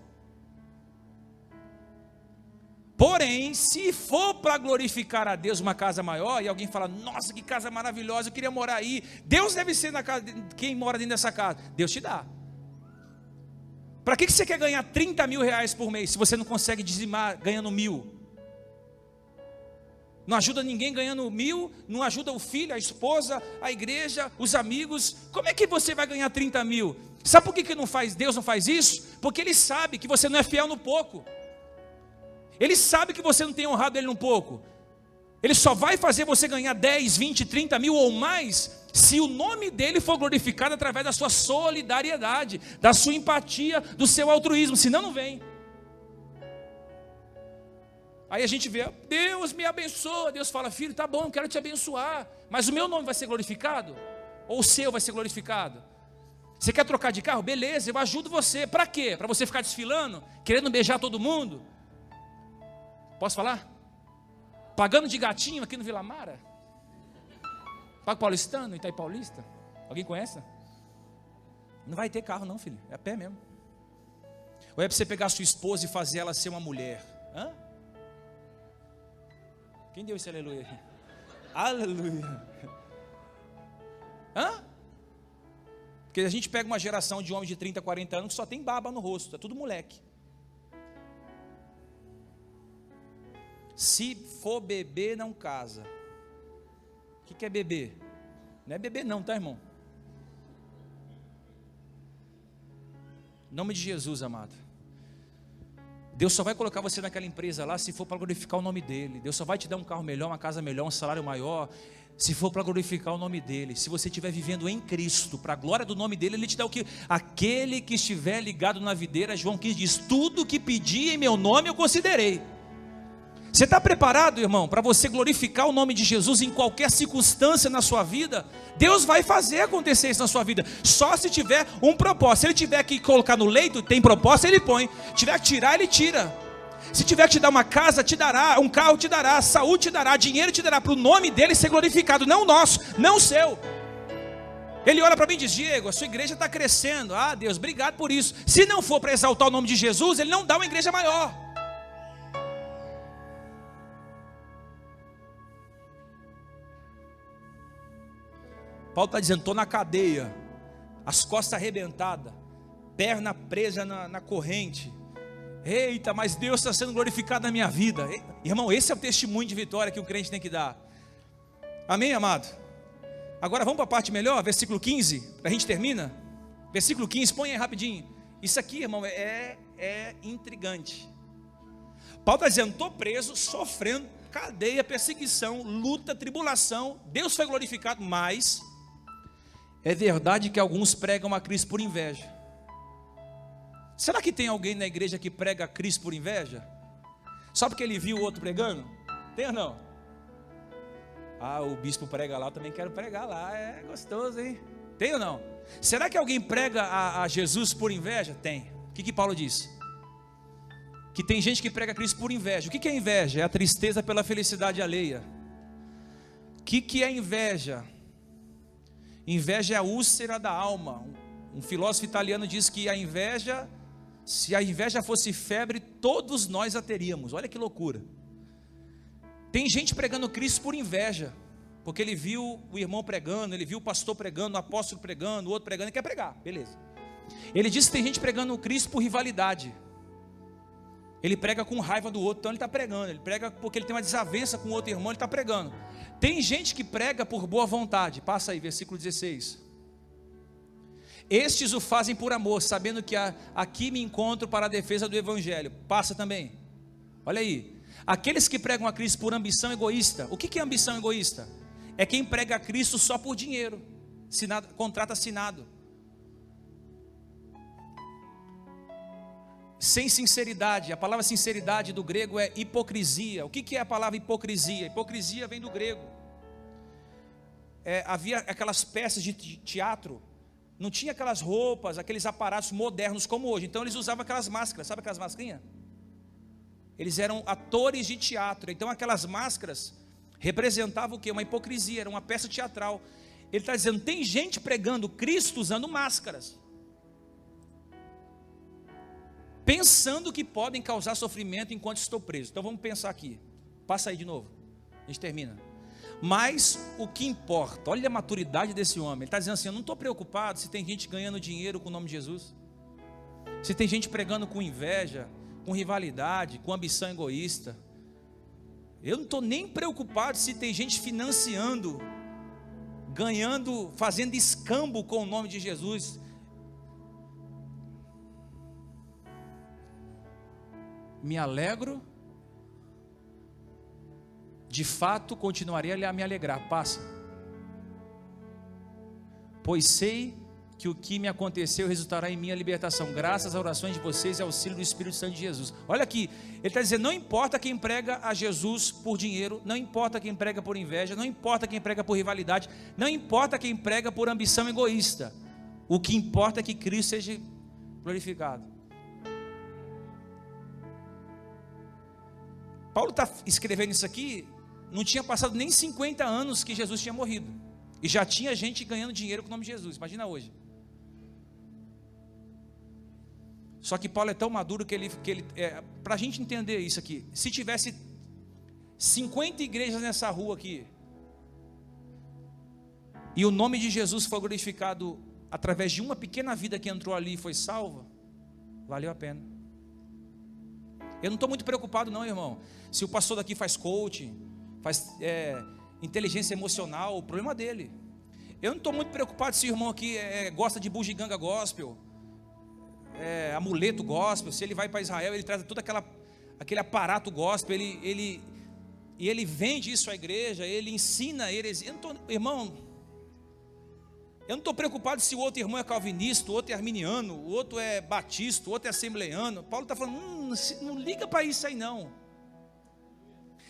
Porém, se for para glorificar a Deus uma casa maior, e alguém fala, nossa, que casa maravilhosa, eu queria morar aí. Deus deve ser na casa, quem mora dentro dessa casa. Deus te dá. Para que, que você quer ganhar 30 mil reais por mês se você não consegue dizimar ganhando mil? Não ajuda ninguém ganhando mil, não ajuda o filho, a esposa, a igreja, os amigos. Como é que você vai ganhar 30 mil? Sabe por que, que não faz, Deus não faz isso? Porque Ele sabe que você não é fiel no pouco. Ele sabe que você não tem honrado ele um pouco. Ele só vai fazer você ganhar 10, 20, 30 mil ou mais se o nome dele for glorificado através da sua solidariedade, da sua empatia, do seu altruísmo. Senão, não vem. Aí a gente vê, Deus me abençoa. Deus fala, filho, tá bom, quero te abençoar. Mas o meu nome vai ser glorificado? Ou o seu vai ser glorificado? Você quer trocar de carro? Beleza, eu ajudo você. Para quê? Para você ficar desfilando? Querendo beijar todo mundo? Posso falar? Pagando de gatinho aqui no Vila Mara? Pago paulistano, Itaí Paulista? Alguém conhece? Não vai ter carro não, filho. É a pé mesmo. Ou é para você pegar a sua esposa e fazer ela ser uma mulher? Hã? Quem deu esse aleluia? Aleluia. Hã? Porque a gente pega uma geração de homens de 30, 40 anos que só tem baba no rosto, é tudo moleque. Se for beber, não casa. O que, que é beber? Não é beber, não, tá, irmão? Em nome de Jesus, amado. Deus só vai colocar você naquela empresa lá se for para glorificar o nome dEle. Deus só vai te dar um carro melhor, uma casa melhor, um salário maior, se for para glorificar o nome dEle. Se você estiver vivendo em Cristo, para a glória do nome dEle, Ele te dá o que? Aquele que estiver ligado na videira, João 15 diz: Tudo que pedi em meu nome eu considerei. Você está preparado, irmão, para você glorificar o nome de Jesus em qualquer circunstância na sua vida? Deus vai fazer acontecer isso na sua vida, só se tiver um propósito. Se Ele tiver que colocar no leito, tem propósito, Ele põe. Se tiver que tirar, Ele tira. Se tiver que te dar uma casa, te dará, um carro te dará, saúde te dará, dinheiro te dará, para o nome dele ser glorificado, não o nosso, não o seu. Ele olha para mim e diz: Diego, a sua igreja está crescendo. Ah, Deus, obrigado por isso. Se não for para exaltar o nome de Jesus, Ele não dá uma igreja maior. Paulo está dizendo: estou na cadeia, as costas arrebentadas, perna presa na, na corrente. Eita, mas Deus está sendo glorificado na minha vida. Irmão, esse é o testemunho de vitória que o crente tem que dar. Amém, amado? Agora vamos para a parte melhor, versículo 15, a gente termina. Versículo 15, põe aí rapidinho. Isso aqui, irmão, é, é intrigante. Paulo está dizendo: estou preso, sofrendo cadeia, perseguição, luta, tribulação. Deus foi glorificado, mas é verdade que alguns pregam a Cristo por inveja. Será que tem alguém na igreja que prega a Cristo por inveja? Só porque ele viu o outro pregando? Tem ou não? Ah, o bispo prega lá, eu também quero pregar lá. É gostoso, hein? Tem ou não? Será que alguém prega a, a Jesus por inveja? Tem. O que, que Paulo diz? Que tem gente que prega a Cristo por inveja. O que, que é inveja? É a tristeza pela felicidade alheia. O que, que é inveja? Inveja é a úlcera da alma. Um filósofo italiano diz que a inveja, se a inveja fosse febre, todos nós a teríamos. Olha que loucura. Tem gente pregando Cristo por inveja, porque ele viu o irmão pregando, ele viu o pastor pregando, o apóstolo pregando, o outro pregando, e quer pregar, beleza. Ele diz que tem gente pregando Cristo por rivalidade. Ele prega com raiva do outro, então ele está pregando. Ele prega porque ele tem uma desavença com o outro irmão, ele está pregando. Tem gente que prega por boa vontade. Passa aí, versículo 16. Estes o fazem por amor, sabendo que aqui me encontro para a defesa do evangelho. Passa também. Olha aí. Aqueles que pregam a Cristo por ambição egoísta. O que é ambição egoísta? É quem prega a Cristo só por dinheiro. Sinado, contrato assinado. Sem sinceridade. A palavra sinceridade do grego é hipocrisia. O que, é a palavra hipocrisia? Hipocrisia vem do grego. É, havia aquelas peças de teatro, não tinha aquelas roupas, aqueles aparatos modernos como hoje. Então eles usavam aquelas máscaras, sabe aquelas mascarinhas? Eles eram atores de teatro. Então aquelas máscaras representavam o que? Uma hipocrisia, era uma peça teatral. Ele está dizendo: tem gente pregando Cristo usando máscaras pensando que podem causar sofrimento enquanto estou preso. Então vamos pensar aqui. Passa aí de novo. A gente termina. Mas o que importa, olha a maturidade desse homem. Ele está dizendo assim: Eu não estou preocupado se tem gente ganhando dinheiro com o nome de Jesus, se tem gente pregando com inveja, com rivalidade, com ambição egoísta. Eu não estou nem preocupado se tem gente financiando, ganhando, fazendo escambo com o nome de Jesus. Me alegro, de fato continuarei a me alegrar. Passa. Pois sei que o que me aconteceu resultará em minha libertação, graças às orações de vocês e auxílio do Espírito Santo de Jesus. Olha aqui, ele está dizendo: não importa quem prega a Jesus por dinheiro, não importa quem prega por inveja, não importa quem prega por rivalidade, não importa quem prega por ambição egoísta, o que importa é que Cristo seja glorificado. Paulo está escrevendo isso aqui, não tinha passado nem 50 anos que Jesus tinha morrido. E já tinha gente ganhando dinheiro com o nome de Jesus. Imagina hoje. Só que Paulo é tão maduro que ele. Que ele é, Para a gente entender isso aqui, se tivesse 50 igrejas nessa rua aqui, e o nome de Jesus foi glorificado através de uma pequena vida que entrou ali e foi salva, valeu a pena. Eu não estou muito preocupado, não, irmão. Se o pastor daqui faz coaching, faz é, inteligência emocional, o problema é dele. Eu não estou muito preocupado se o irmão aqui é, gosta de bugiganga gospel, é, amuleto gospel, se ele vai para Israel, ele traz todo aquela, aquele aparato gospel, ele, ele, e ele vende isso à igreja, ele ensina heresia. irmão, eu não estou preocupado se o outro irmão é calvinista, o outro é arminiano, o outro é batista, o outro é assembleiano. Paulo está falando, hum, não liga para isso aí não.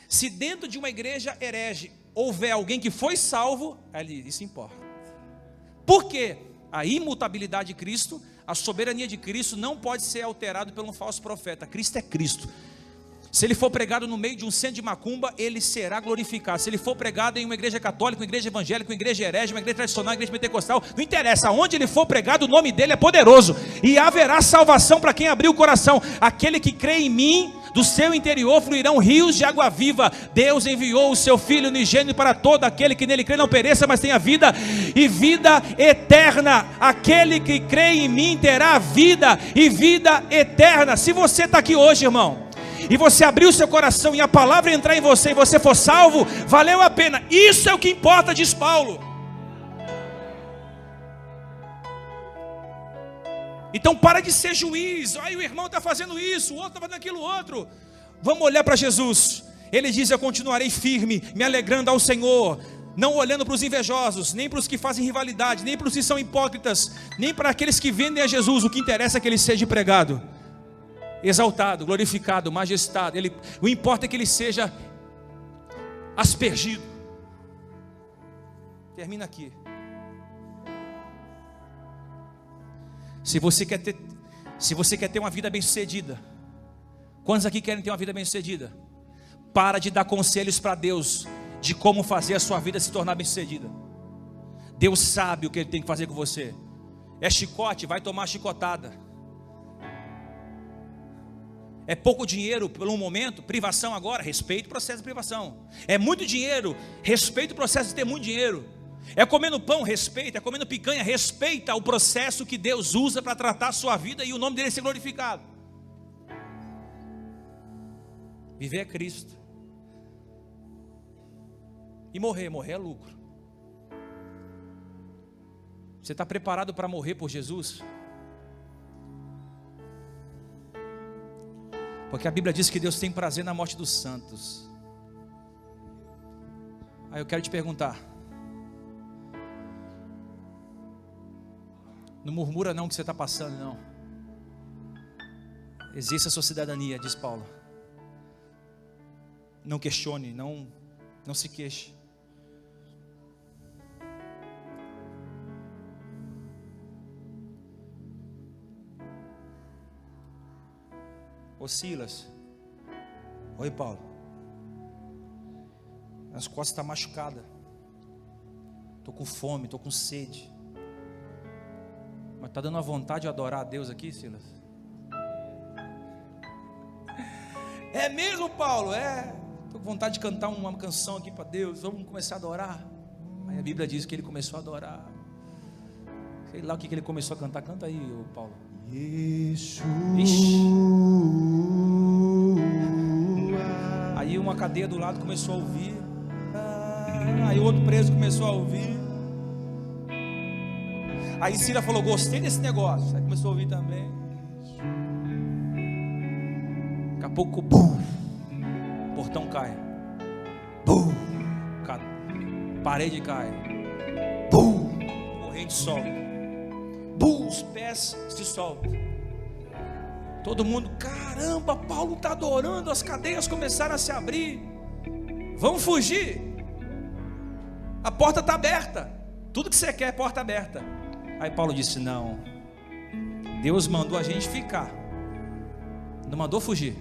Se dentro de uma igreja herege houver alguém que foi salvo, ali, isso importa. Por quê? A imutabilidade de Cristo, a soberania de Cristo não pode ser alterado por um falso profeta. Cristo é Cristo. Se ele for pregado no meio de um centro de macumba, ele será glorificado. Se ele for pregado em uma igreja católica, uma igreja evangélica, uma igreja herege, uma igreja tradicional, uma igreja pentecostal, não interessa. Onde ele for pregado, o nome dele é poderoso. E haverá salvação para quem abrir o coração. Aquele que crê em mim, do seu interior fluirão rios de água viva. Deus enviou o seu Filho unigênito para todo aquele que nele crê, não pereça, mas tenha vida e vida eterna. Aquele que crê em mim terá vida e vida eterna. Se você está aqui hoje, irmão, e você abrir o seu coração e a palavra entrar em você e você for salvo, valeu a pena. Isso é o que importa, diz Paulo. Então para de ser juiz. Aí o irmão está fazendo isso, o outro está fazendo aquilo outro. Vamos olhar para Jesus. Ele diz: Eu continuarei firme, me alegrando ao Senhor, não olhando para os invejosos, nem para os que fazem rivalidade, nem para os que são hipócritas, nem para aqueles que vendem a Jesus. O que interessa é que ele seja pregado, exaltado, glorificado, majestado. Ele, o importa é que ele seja aspergido. Termina aqui. Se você quer ter, se você quer ter uma vida bem-sucedida, quantos aqui querem ter uma vida bem-sucedida? Para de dar conselhos para Deus de como fazer a sua vida se tornar bem-sucedida. Deus sabe o que ele tem que fazer com você. É chicote, vai tomar chicotada. É pouco dinheiro por um momento, privação agora, respeito o processo de privação. É muito dinheiro, respeito o processo de ter muito dinheiro. É comendo pão, respeita. É comendo picanha, respeita o processo que Deus usa para tratar a sua vida e o nome dele ser glorificado. Viver é Cristo. E morrer, morrer é lucro. Você está preparado para morrer por Jesus? Porque a Bíblia diz que Deus tem prazer na morte dos santos. Aí eu quero te perguntar: Não murmura não que você está passando, não. Existe a sua cidadania, diz Paulo. Não questione, não, não se queixe. Ô Silas. Oi, Paulo. As costas estão tá machucadas. Estou com fome, estou com sede. Mas está dando uma vontade de adorar a Deus aqui, Silas? (laughs) É mesmo, Paulo? É. Estou com vontade de cantar uma canção aqui para Deus. Vamos começar a adorar. Aí a Bíblia diz que ele começou a adorar. Sei lá o que, que ele começou a cantar. Canta aí, Paulo. Ixi. Uma cadeia do lado começou a ouvir. Aí outro preso começou a ouvir. Aí Cira falou: Gostei desse negócio. Aí começou a ouvir também. Daqui a pouco, bum, portão cai. Bum, parede cai. Bum, corrente solta. Bum, os pés se soltam. Todo mundo, caramba, Paulo está adorando, as cadeias começaram a se abrir. Vamos fugir. A porta está aberta. Tudo que você quer é porta aberta. Aí Paulo disse: Não, Deus mandou a gente ficar, não mandou fugir.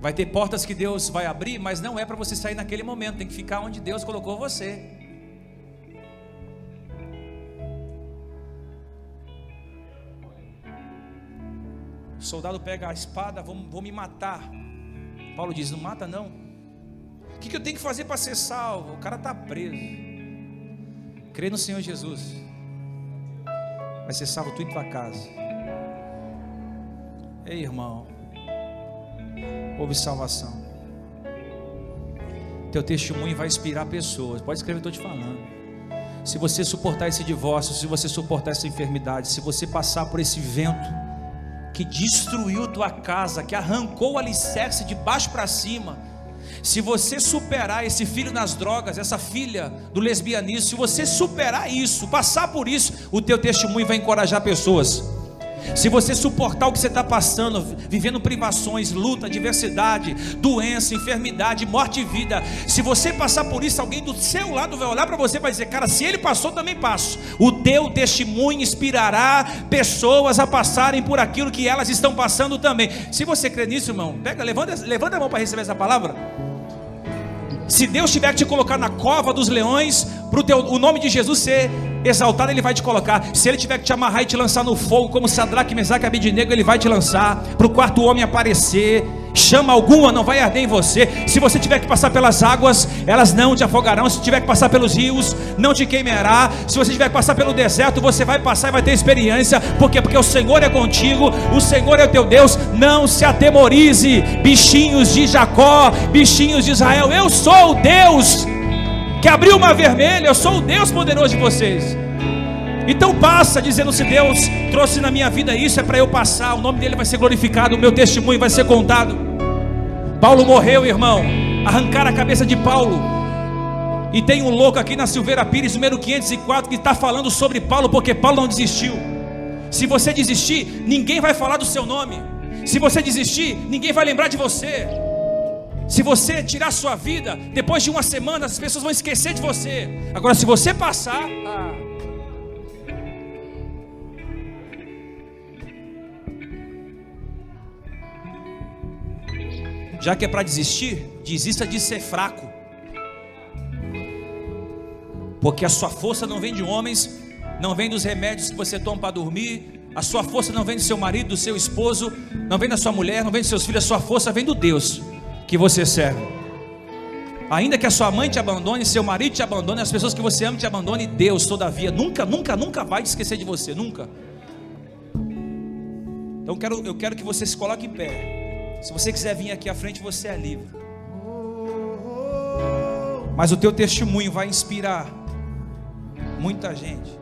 Vai ter portas que Deus vai abrir, mas não é para você sair naquele momento, tem que ficar onde Deus colocou você. Soldado pega a espada, vou, vou me matar. Paulo diz: Não mata, não. O que, que eu tenho que fazer para ser salvo? O cara está preso. Crê no Senhor Jesus vai ser salvo tu e tua casa. Ei, irmão, houve salvação. Teu testemunho vai inspirar pessoas. Pode escrever, estou te falando. Se você suportar esse divórcio, se você suportar essa enfermidade, se você passar por esse vento que destruiu tua casa, que arrancou o alicerce de baixo para cima, se você superar esse filho nas drogas, essa filha do lesbianismo, se você superar isso, passar por isso, o teu testemunho vai encorajar pessoas. Se você suportar o que você está passando, vivendo privações, luta, adversidade, doença, enfermidade, morte e vida, se você passar por isso, alguém do seu lado vai olhar para você e vai dizer: Cara, se ele passou, também passo. O teu testemunho inspirará pessoas a passarem por aquilo que elas estão passando também. Se você crê nisso, irmão, pega, levanta, levanta a mão para receber essa palavra. Se Deus tiver que te colocar na cova dos leões, para o nome de Jesus ser exaltado ele vai te colocar. Se ele tiver que te amarrar e te lançar no fogo, como Sadraque, Mesaque e ele vai te lançar para o quarto homem aparecer. Chama alguma, não vai arder em você. Se você tiver que passar pelas águas, elas não te afogarão. Se tiver que passar pelos rios, não te queimará. Se você tiver que passar pelo deserto, você vai passar e vai ter experiência. Por quê? Porque o Senhor é contigo, o Senhor é o teu Deus. Não se atemorize, bichinhos de Jacó, bichinhos de Israel. Eu sou o Deus que abriu o mar vermelho, eu sou o Deus poderoso de vocês. Então passa dizendo: se Deus trouxe na minha vida isso, é para eu passar, o nome dele vai ser glorificado, o meu testemunho vai ser contado. Paulo morreu, irmão, arrancaram a cabeça de Paulo. E tem um louco aqui na Silveira Pires, número 504, que está falando sobre Paulo, porque Paulo não desistiu. Se você desistir, ninguém vai falar do seu nome. Se você desistir, ninguém vai lembrar de você. Se você tirar sua vida, depois de uma semana, as pessoas vão esquecer de você. Agora, se você passar. Ah. Já que é para desistir, desista de ser fraco. Porque a sua força não vem de homens, não vem dos remédios que você toma para dormir, a sua força não vem do seu marido, do seu esposo, não vem da sua mulher, não vem dos seus filhos, a sua força vem do Deus que você serve. Ainda que a sua mãe te abandone, seu marido te abandone, as pessoas que você ama te abandone, Deus, todavia, nunca, nunca, nunca vai te esquecer de você, nunca. Então eu quero, eu quero que você se coloque em pé. Se você quiser vir aqui à frente, você é livre. Mas o teu testemunho vai inspirar muita gente.